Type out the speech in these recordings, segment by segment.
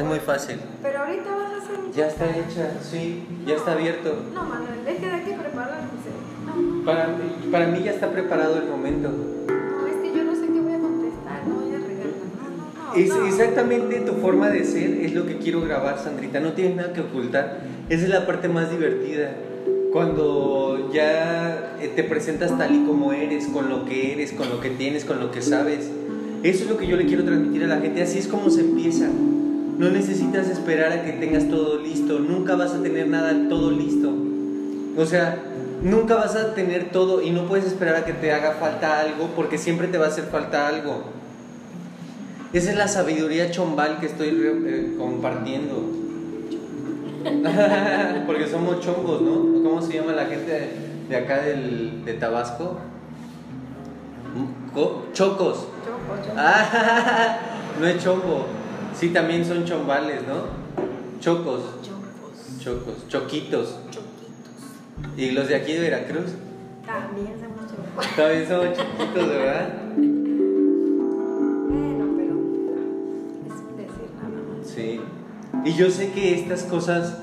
Es muy fácil. Pero ahorita vas a hacer un Ya está hecha, sí, ya está abierto. No, Manuel, es que hay que prepararse. No, Para, mí- para mí ya está preparado el momento. no, es que yo no sé qué voy a contestar, no voy a regalar. No, no, no. Es no. exactamente tu forma de ser, es lo que quiero grabar, Sandrita. No tienes nada que ocultar. Esa es la parte más divertida. Cuando ya eh, te presentas tal y como eres, con lo que eres, con lo que tienes, con lo que sabes. Eso es lo que yo le quiero transmitir a la gente. Así es como se empieza. No necesitas esperar a que tengas todo listo. Nunca vas a tener nada todo listo. O sea, nunca vas a tener todo y no puedes esperar a que te haga falta algo porque siempre te va a hacer falta algo. Esa es la sabiduría chombal que estoy eh, compartiendo. Porque somos chongos, ¿no? ¿Cómo se llama la gente de acá del, de Tabasco? Co- Chocos. Choco, choco. Ah, no es chombo. Sí, también son chombales, ¿no? Chocos. Chocos. Chocos. Choquitos. Choquitos. ¿Y los de aquí de Veracruz? También somos chocos. También somos chiquitos, ¿verdad? Bueno, pero es decir nada más. Sí. Y yo sé que estas cosas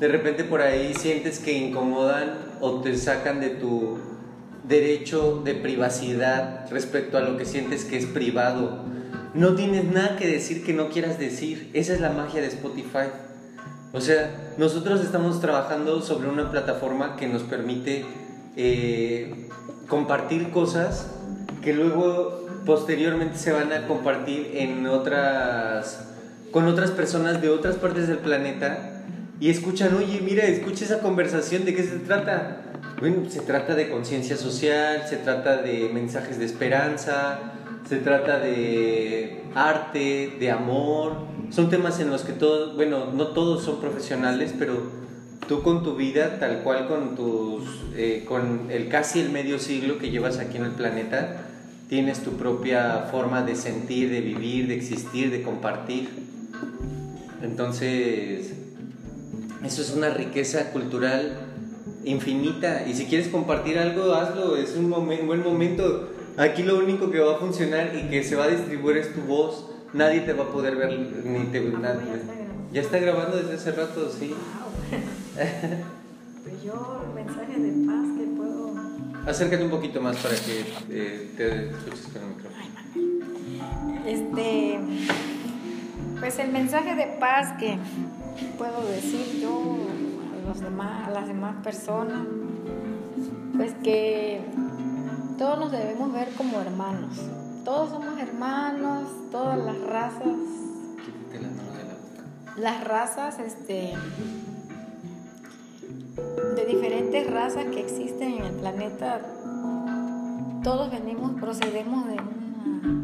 de repente por ahí sientes que incomodan o te sacan de tu derecho de privacidad respecto a lo que sientes que es privado. No tienes nada que decir que no quieras decir. Esa es la magia de Spotify. O sea, nosotros estamos trabajando sobre una plataforma que nos permite eh, compartir cosas que luego posteriormente se van a compartir en otras con otras personas de otras partes del planeta y escuchan, oye, mira, escucha esa conversación, ¿de qué se trata? Bueno, se trata de conciencia social, se trata de mensajes de esperanza, se trata de arte, de amor. Son temas en los que todos, bueno, no todos son profesionales, pero tú con tu vida, tal cual con tus, eh, con el casi el medio siglo que llevas aquí en el planeta, tienes tu propia forma de sentir, de vivir, de existir, de compartir. Entonces, eso es una riqueza cultural infinita. Y si quieres compartir algo, hazlo. Es un momen- buen momento. Aquí lo único que va a funcionar y que se va a distribuir es tu voz. Nadie te va a poder ver ni te Ah, ya está grabando. Desde hace rato, sí. Pues yo, mensaje de paz que puedo. Acércate un poquito más para que eh, te escuches con el micrófono. Este, pues el mensaje de paz que puedo decir yo a, los demás, a las demás personas, pues que todos nos debemos ver como hermanos. Todos somos hermanos, todas las razas, Quítate las manos de la boca. las razas, este, de diferentes razas que existen en el planeta, todos venimos, procedemos de una,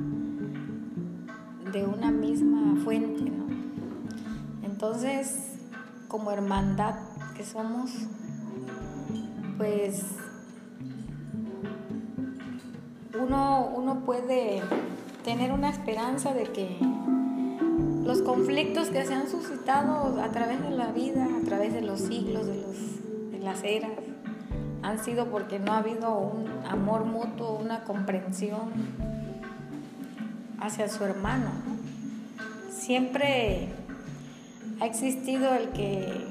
de una misma fuente, ¿no? Entonces, como hermandad que somos, pues uno, uno puede tener una esperanza de que los conflictos que se han suscitado a través de la vida, a través de los siglos, de, los, de las eras, han sido porque no ha habido un amor mutuo, una comprensión hacia su hermano. ¿no? Siempre ha existido el que,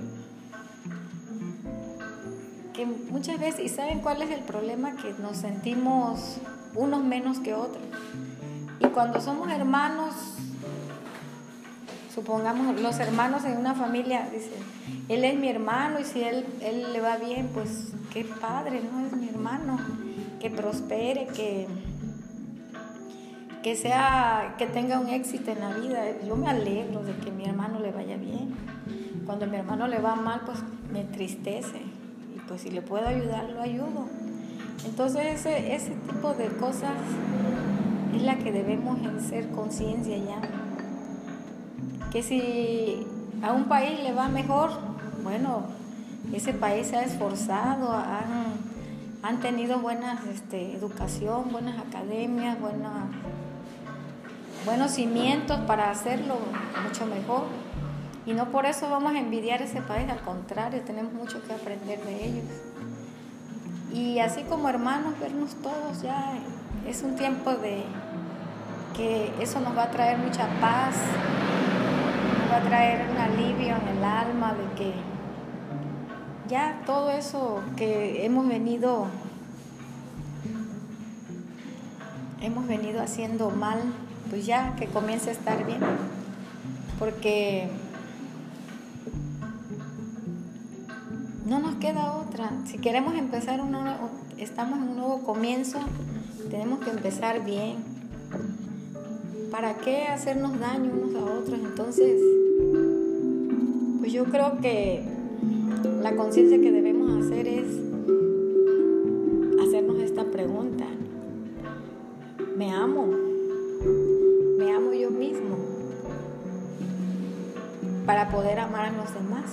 que muchas veces, ¿y saben cuál es el problema? Que nos sentimos unos menos que otros. Y cuando somos hermanos, supongamos los hermanos en una familia dicen, él es mi hermano y si él, él le va bien, pues qué padre, ¿no? Es mi hermano, que prospere, que, que sea, que tenga un éxito en la vida. Yo me alegro de que mi hermano le vaya bien. Cuando mi hermano le va mal, pues me entristece. Y pues si le puedo ayudar, lo ayudo. Entonces ese, ese tipo de cosas es la que debemos ser conciencia ya que si a un país le va mejor, bueno, ese país se ha esforzado, han, han tenido buena este, educación, buenas academias, buena, buenos cimientos para hacerlo mucho mejor. Y no por eso vamos a envidiar ese país, al contrario, tenemos mucho que aprender de ellos. Y así como hermanos, vernos todos ya es un tiempo de que eso nos va a traer mucha paz, nos va a traer un alivio en el alma de que ya todo eso que hemos venido hemos venido haciendo mal, pues ya que comience a estar bien. Porque no nos queda otra. Si queremos empezar un nuevo, estamos en un nuevo comienzo, tenemos que empezar bien. ¿Para qué hacernos daño unos a otros? Entonces, pues yo creo que la conciencia que debemos hacer es hacernos esta pregunta. ¿Me amo? ¿Me amo yo mismo? Para poder amar a los demás.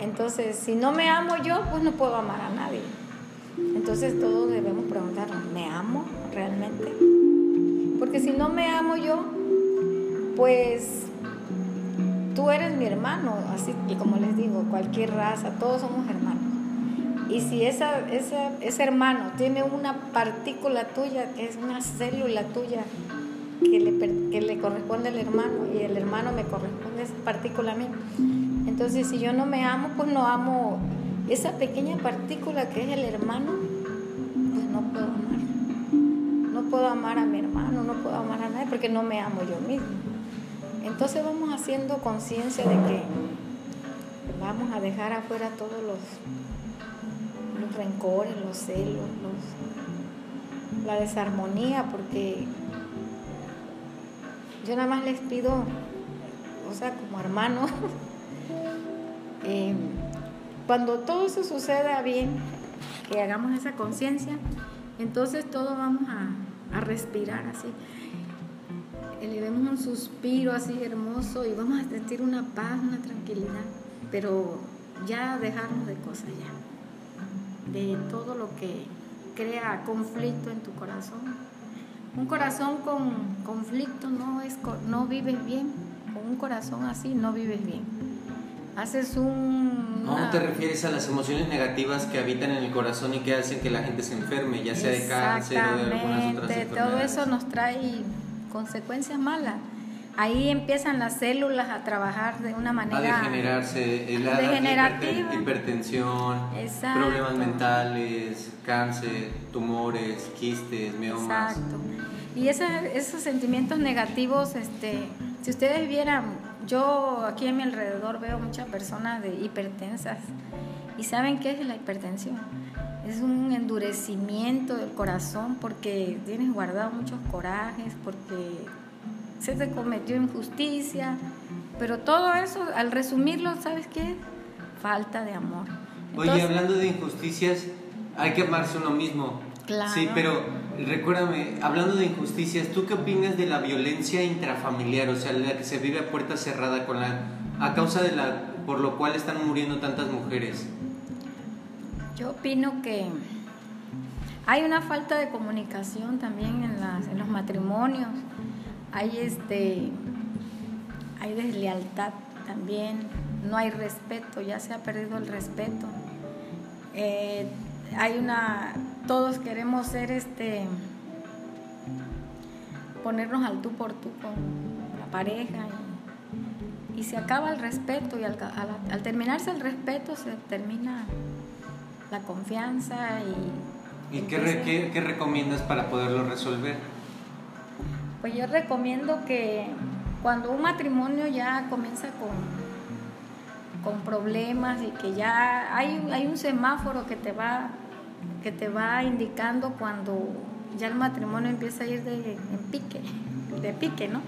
Entonces, si no me amo yo, pues no puedo amar a nadie. Entonces todos debemos preguntarnos, ¿me amo realmente? Porque si no me amo yo, pues tú eres mi hermano, así y como les digo, cualquier raza, todos somos hermanos. Y si esa, ese hermano tiene una partícula tuya, es una célula tuya, que le, que le corresponde al hermano y el hermano me corresponde esa partícula a mí. Entonces, si yo no me amo, pues no amo esa pequeña partícula que es el hermano, pues no puedo amar. No puedo amar a mi hermano, no puedo amar a nadie porque no me amo yo mismo. Entonces vamos haciendo conciencia de que vamos a dejar afuera todos los, los rencores, los celos, la desarmonía, porque yo nada más les pido, o sea, como hermano, eh, cuando todo eso suceda bien, que hagamos esa conciencia, entonces todos vamos a, a respirar así elevemos un suspiro así hermoso y vamos a sentir una paz, una tranquilidad, pero ya dejarnos de cosas ya, de todo lo que crea conflicto en tu corazón. Un corazón con conflicto no, es, no vives bien, con un corazón así no vives bien. Haces un... No te refieres a las emociones negativas que habitan en el corazón y que hacen que la gente se enferme, ya sea de cáncer o de algunas otras enfermedades. Todo eso nos trae consecuencias malas. Ahí empiezan las células a trabajar de una manera... A degenerarse, la degenerativa. hipertensión, problemas mentales, cáncer, tumores, quistes, miomas. Exacto. Y esos sentimientos negativos, este, si ustedes vieran, yo aquí a mi alrededor veo muchas personas de hipertensas. ¿Y saben qué es la hipertensión? es un endurecimiento del corazón porque tienes guardado muchos corajes, porque se te cometió injusticia, pero todo eso, al resumirlo, ¿sabes qué? Falta de amor. Oye, hablando de injusticias, hay que amarse uno mismo. Claro. Sí, pero recuérdame, hablando de injusticias, ¿tú qué opinas de la violencia intrafamiliar, o sea, la que se vive a puerta cerrada con la a causa de la por lo cual están muriendo tantas mujeres? Yo opino que hay una falta de comunicación también en, las, en los matrimonios. Hay este hay deslealtad también, no hay respeto, ya se ha perdido el respeto. Eh, hay una, todos queremos ser este, ponernos al tú por tú con la pareja y, se acaba el respeto y al, al terminarse el respeto se termina la confianza y... ¿Y qué, qué, recomiendas para poderlo resolver? Pues yo recomiendo que cuando un matrimonio ya comienza con, con problemas y que ya hay, hay un semáforo que te va que te va indicando cuando ya el matrimonio empieza a ir de en pique, de pique, ¿no?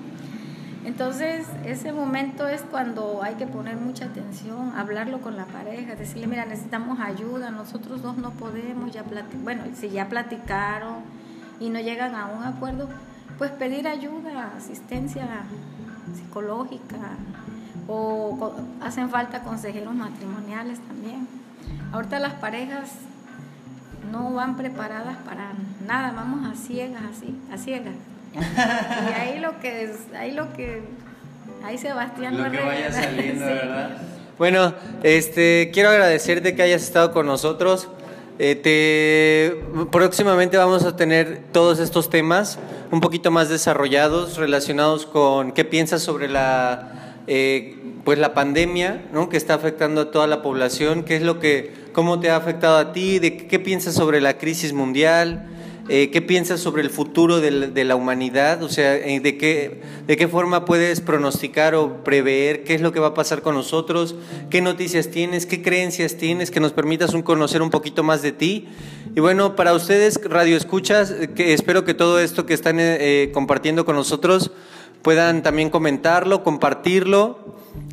Entonces, ese momento es cuando hay que poner mucha atención, hablarlo con la pareja, decirle, mira, necesitamos ayuda, nosotros dos no podemos ya bueno, si ya platicaron y no llegan a un acuerdo, pues pedir ayuda, asistencia psicológica o hacen falta consejeros matrimoniales también. Ahorita las parejas no van preparadas para nada, vamos a ciegas así, a ciegas y ahí lo que, ahí lo que, ahí Sebastián lo que vaya saliendo, ¿verdad? Bueno, este, quiero agradecerte que hayas estado con nosotros. Eh, próximamente vamos a tener todos estos temas un poquito más desarrollados, relacionados con qué piensas sobre la eh, pues la pandemia, ¿no? Que está afectando a toda la población. ¿Qué es lo que, cómo te ha afectado a ti? ¿De qué, piensas sobre la crisis mundial? Eh, ¿Qué piensas sobre el futuro de la, humanidad? O sea, eh, ¿de qué, ¿de qué forma puedes pronosticar o prever qué es lo que va a pasar con nosotros? ¿Qué noticias tienes? ¿Qué creencias tienes? Que nos permitas un conocer un poquito más de ti. Y bueno, para ustedes, Radio Escuchas, que espero que todo esto que están compartiendo con nosotros puedan también comentarlo, compartirlo.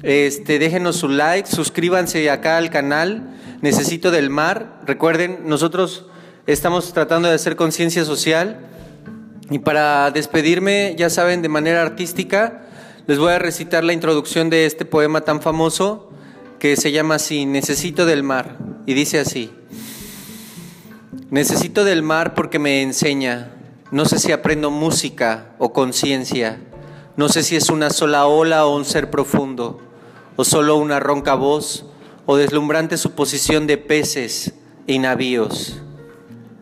Este, déjenos su like, suscríbanse acá al canal Necesito del Mar. Recuerden, nosotros estamos tratando de hacer conciencia social. Y para despedirme, ya saben, de manera artística, les voy a recitar la introducción de este poema tan famoso que se llama así, Necesito del mar. Y dice así, Necesito del mar porque me enseña, no sé si aprendo música o conciencia no sé si es una sola ola o un ser profundo, o solo una ronca voz, o deslumbrante suposición de peces y navíos.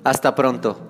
Hasta pronto.